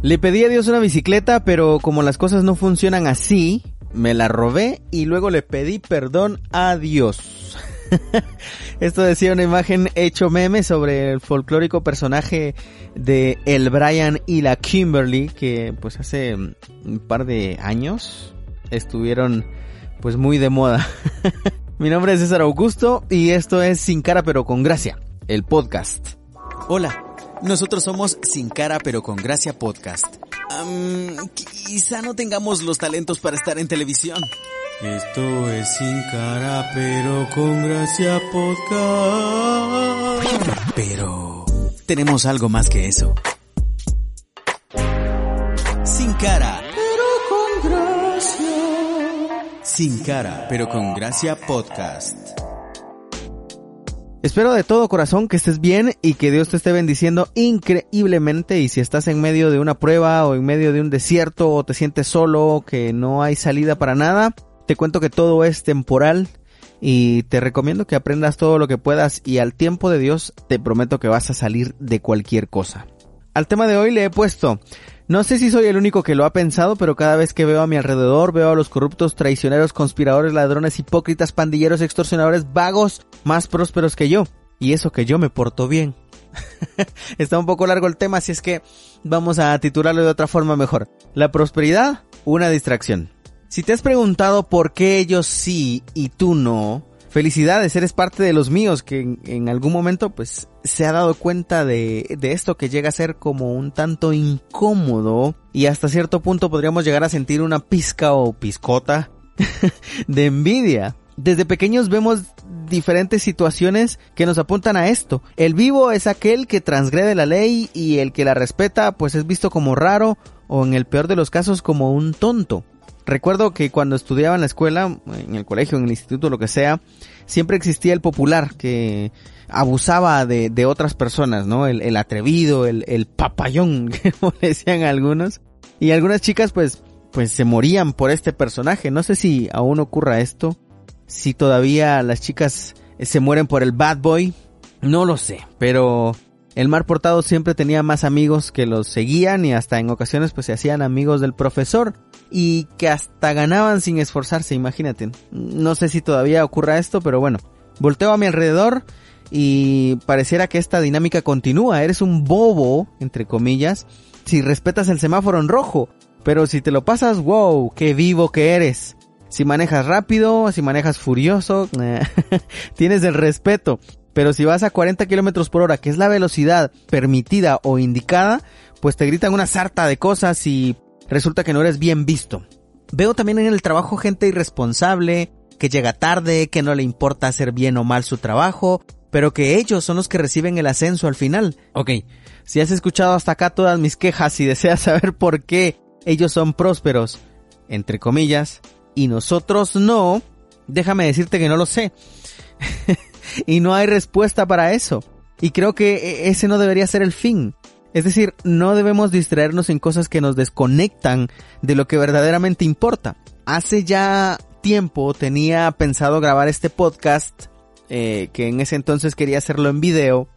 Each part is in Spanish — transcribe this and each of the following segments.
Le pedí a Dios una bicicleta, pero como las cosas no funcionan así, me la robé y luego le pedí perdón a Dios. Esto decía una imagen hecho meme sobre el folclórico personaje de el Brian y la Kimberly que pues hace un par de años estuvieron pues muy de moda. Mi nombre es César Augusto y esto es Sin cara pero con gracia, el podcast. Hola, nosotros somos Sin cara pero con gracia podcast. quizá no tengamos los talentos para estar en televisión. Esto es Sin cara pero con gracia podcast. Pero tenemos algo más que eso. Sin cara sin cara, pero con gracia podcast. Espero de todo corazón que estés bien y que Dios te esté bendiciendo increíblemente y si estás en medio de una prueba o en medio de un desierto o te sientes solo, que no hay salida para nada, te cuento que todo es temporal y te recomiendo que aprendas todo lo que puedas y al tiempo de Dios te prometo que vas a salir de cualquier cosa. Al tema de hoy le he puesto no sé si soy el único que lo ha pensado, pero cada vez que veo a mi alrededor veo a los corruptos, traicioneros, conspiradores, ladrones, hipócritas, pandilleros, extorsionadores, vagos, más prósperos que yo. Y eso que yo me porto bien. Está un poco largo el tema, así es que vamos a titularlo de otra forma mejor. La prosperidad, una distracción. Si te has preguntado por qué ellos sí y tú no, felicidades, eres parte de los míos que en, algún momento pues se ha dado cuenta de, de esto que llega a ser como un tanto incómodo y hasta cierto punto podríamos llegar a sentir una pizca o piscota de envidia. Desde pequeños vemos diferentes situaciones que nos apuntan a esto. El vivo es aquel que transgrede la ley y el que la respeta pues es visto como raro o en el peor de los casos como un tonto. Recuerdo que cuando estudiaba en la escuela, en el colegio, en el instituto, lo que sea, siempre existía el popular que abusaba de, de otras personas, ¿no? El, el atrevido, el, el papayón, como decían algunos. Y algunas chicas pues, pues se morían por este personaje. No sé si aún ocurra esto. Si todavía las chicas se mueren por el bad boy. No lo sé, pero el mar portado siempre tenía más amigos que los seguían y hasta en ocasiones pues se hacían amigos del profesor y que hasta ganaban sin esforzarse, imagínate. No sé si todavía ocurra esto, pero bueno. Volteo a mi alrededor y pareciera que esta dinámica continúa. Eres un bobo, entre comillas, si respetas el semáforo en rojo. Pero si te lo pasas, wow, qué vivo que eres. Si manejas rápido, si manejas furioso, tienes el respeto. Pero si vas a 40 kilómetros por hora, que es la velocidad permitida o indicada, pues te gritan una sarta de cosas y resulta que no eres bien visto. Veo también en el trabajo gente irresponsable, que llega tarde, que no le importa hacer bien o mal su trabajo, pero que ellos son los que reciben el ascenso al final. Ok, si has escuchado hasta acá todas mis quejas y deseas saber por qué ellos son prósperos, entre comillas, y nosotros no, déjame decirte que no lo sé. y no hay respuesta para eso. Y creo que e-, ese no debería ser el fin. Es decir, no debemos distraernos en cosas que nos desconectan de lo que verdaderamente importa. Hace ya tiempo tenía pensado grabar este podcast, eh, que en ese entonces quería hacerlo en video,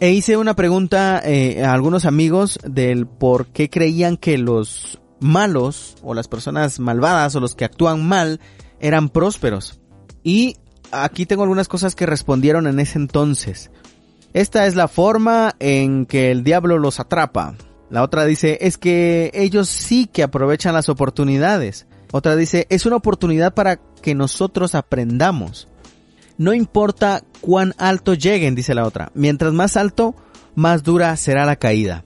e hice una pregunta eh, a algunos amigos del por qué creían que los malos o las personas malvadas o los que actúan mal eran prósperos. Y aquí tengo algunas cosas que respondieron en ese entonces. Esta es la forma en que el diablo los atrapa. La otra dice, es que ellos sí que aprovechan las oportunidades. Otra dice, es una oportunidad para que nosotros aprendamos. No importa cuán alto lleguen, dice la otra. Mientras más alto, más dura será la caída.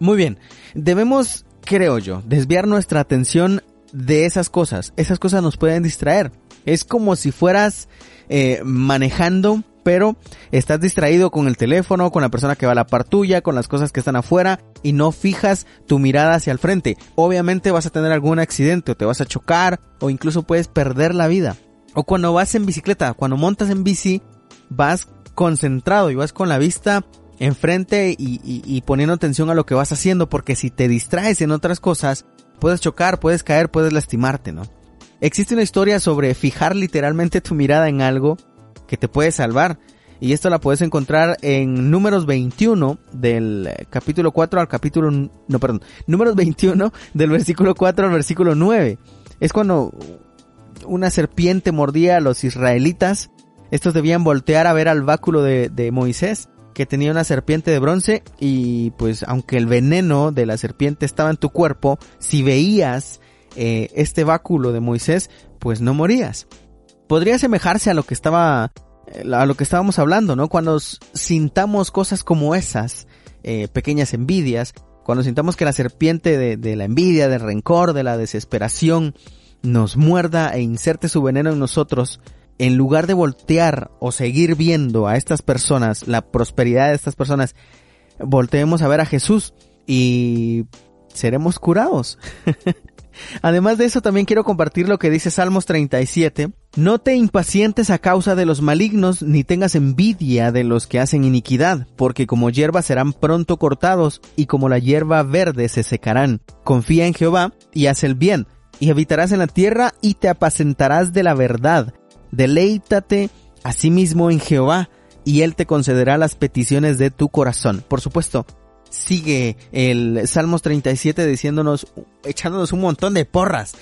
Muy bien, debemos, creo yo, desviar nuestra atención de esas cosas. Esas cosas nos pueden distraer. Es como si fueras eh, manejando, pero estás distraído con el teléfono, con la persona que va a la par tuya, con las cosas que están afuera y no fijas tu mirada hacia el frente. Obviamente vas a tener algún accidente o te vas a chocar o incluso puedes perder la vida. O cuando vas en bicicleta, cuando montas en bici, vas concentrado y vas con la vista enfrente y, y, poniendo atención a lo que vas haciendo porque si te distraes en otras cosas, puedes chocar, puedes caer, puedes lastimarte, ¿no? Existe una historia sobre fijar literalmente tu mirada en algo que te puede salvar. Y esto la puedes encontrar en números 21 del eh, capítulo 4 al capítulo, no, perdón, números 21 del versículo 4 al versículo 9. Es cuando una serpiente mordía a los israelitas. Estos debían voltear a ver al báculo de, de Moisés que tenía una serpiente de bronce y pues aunque el veneno de la serpiente estaba en tu cuerpo, si veías eh, este báculo de Moisés, pues no morías. Podría asemejarse a lo que estaba, eh, a lo que estábamos hablando, ¿no? Cuando sintamos cosas como esas, eh, pequeñas envidias, cuando sintamos que la serpiente de, de la envidia, del rencor, de la desesperación, nos muerda e inserte su veneno en nosotros, en lugar de voltear o seguir viendo a estas personas, la prosperidad de estas personas, volteemos a ver a Jesús y seremos curados. Además de eso, también quiero compartir lo que dice Salmos 37. No te impacientes a causa de los malignos, ni tengas envidia de los que hacen iniquidad, porque como hierba serán pronto cortados, y como la hierba verde se secarán. Confía en Jehová, y haz el bien, y habitarás en la tierra, y te apacentarás de la verdad Deleítate asimismo en Jehová y Él te concederá las peticiones de tu corazón. Por supuesto, sigue el Salmos 37 diciéndonos, echándonos un montón de porras.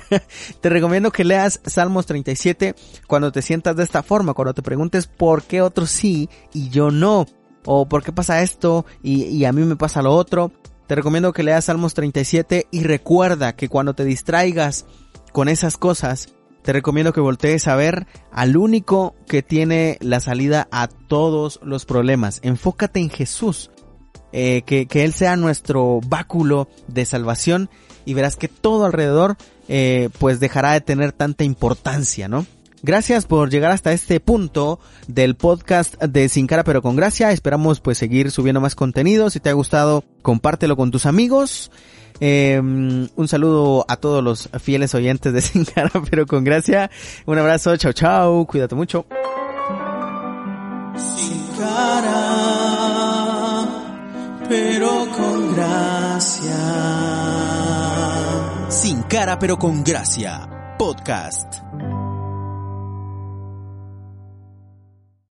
te recomiendo que leas Salmos 37 cuando te sientas de esta forma, cuando te preguntes por qué otros sí y yo no, o por qué pasa esto y, y a mí me pasa lo otro. Te recomiendo que leas Salmos 37 y recuerda que cuando te distraigas con esas cosas, te recomiendo que voltees a ver al único que tiene la salida a todos los problemas. Enfócate en Jesús. Eh, que, Él sea nuestro báculo de salvación y verás que todo alrededor eh, pues dejará de tener tanta importancia, ¿no? Gracias por llegar hasta este punto del podcast de Sin Cara pero con Gracia. Esperamos pues seguir subiendo más contenido. Si te ha gustado, compártelo con tus amigos. Em, un saludo a todos los fieles oyentes de Sin Cara, pero con gracia. Un abrazo, chao, chao, cuídate mucho. Cara, pero con gracia. Podcast.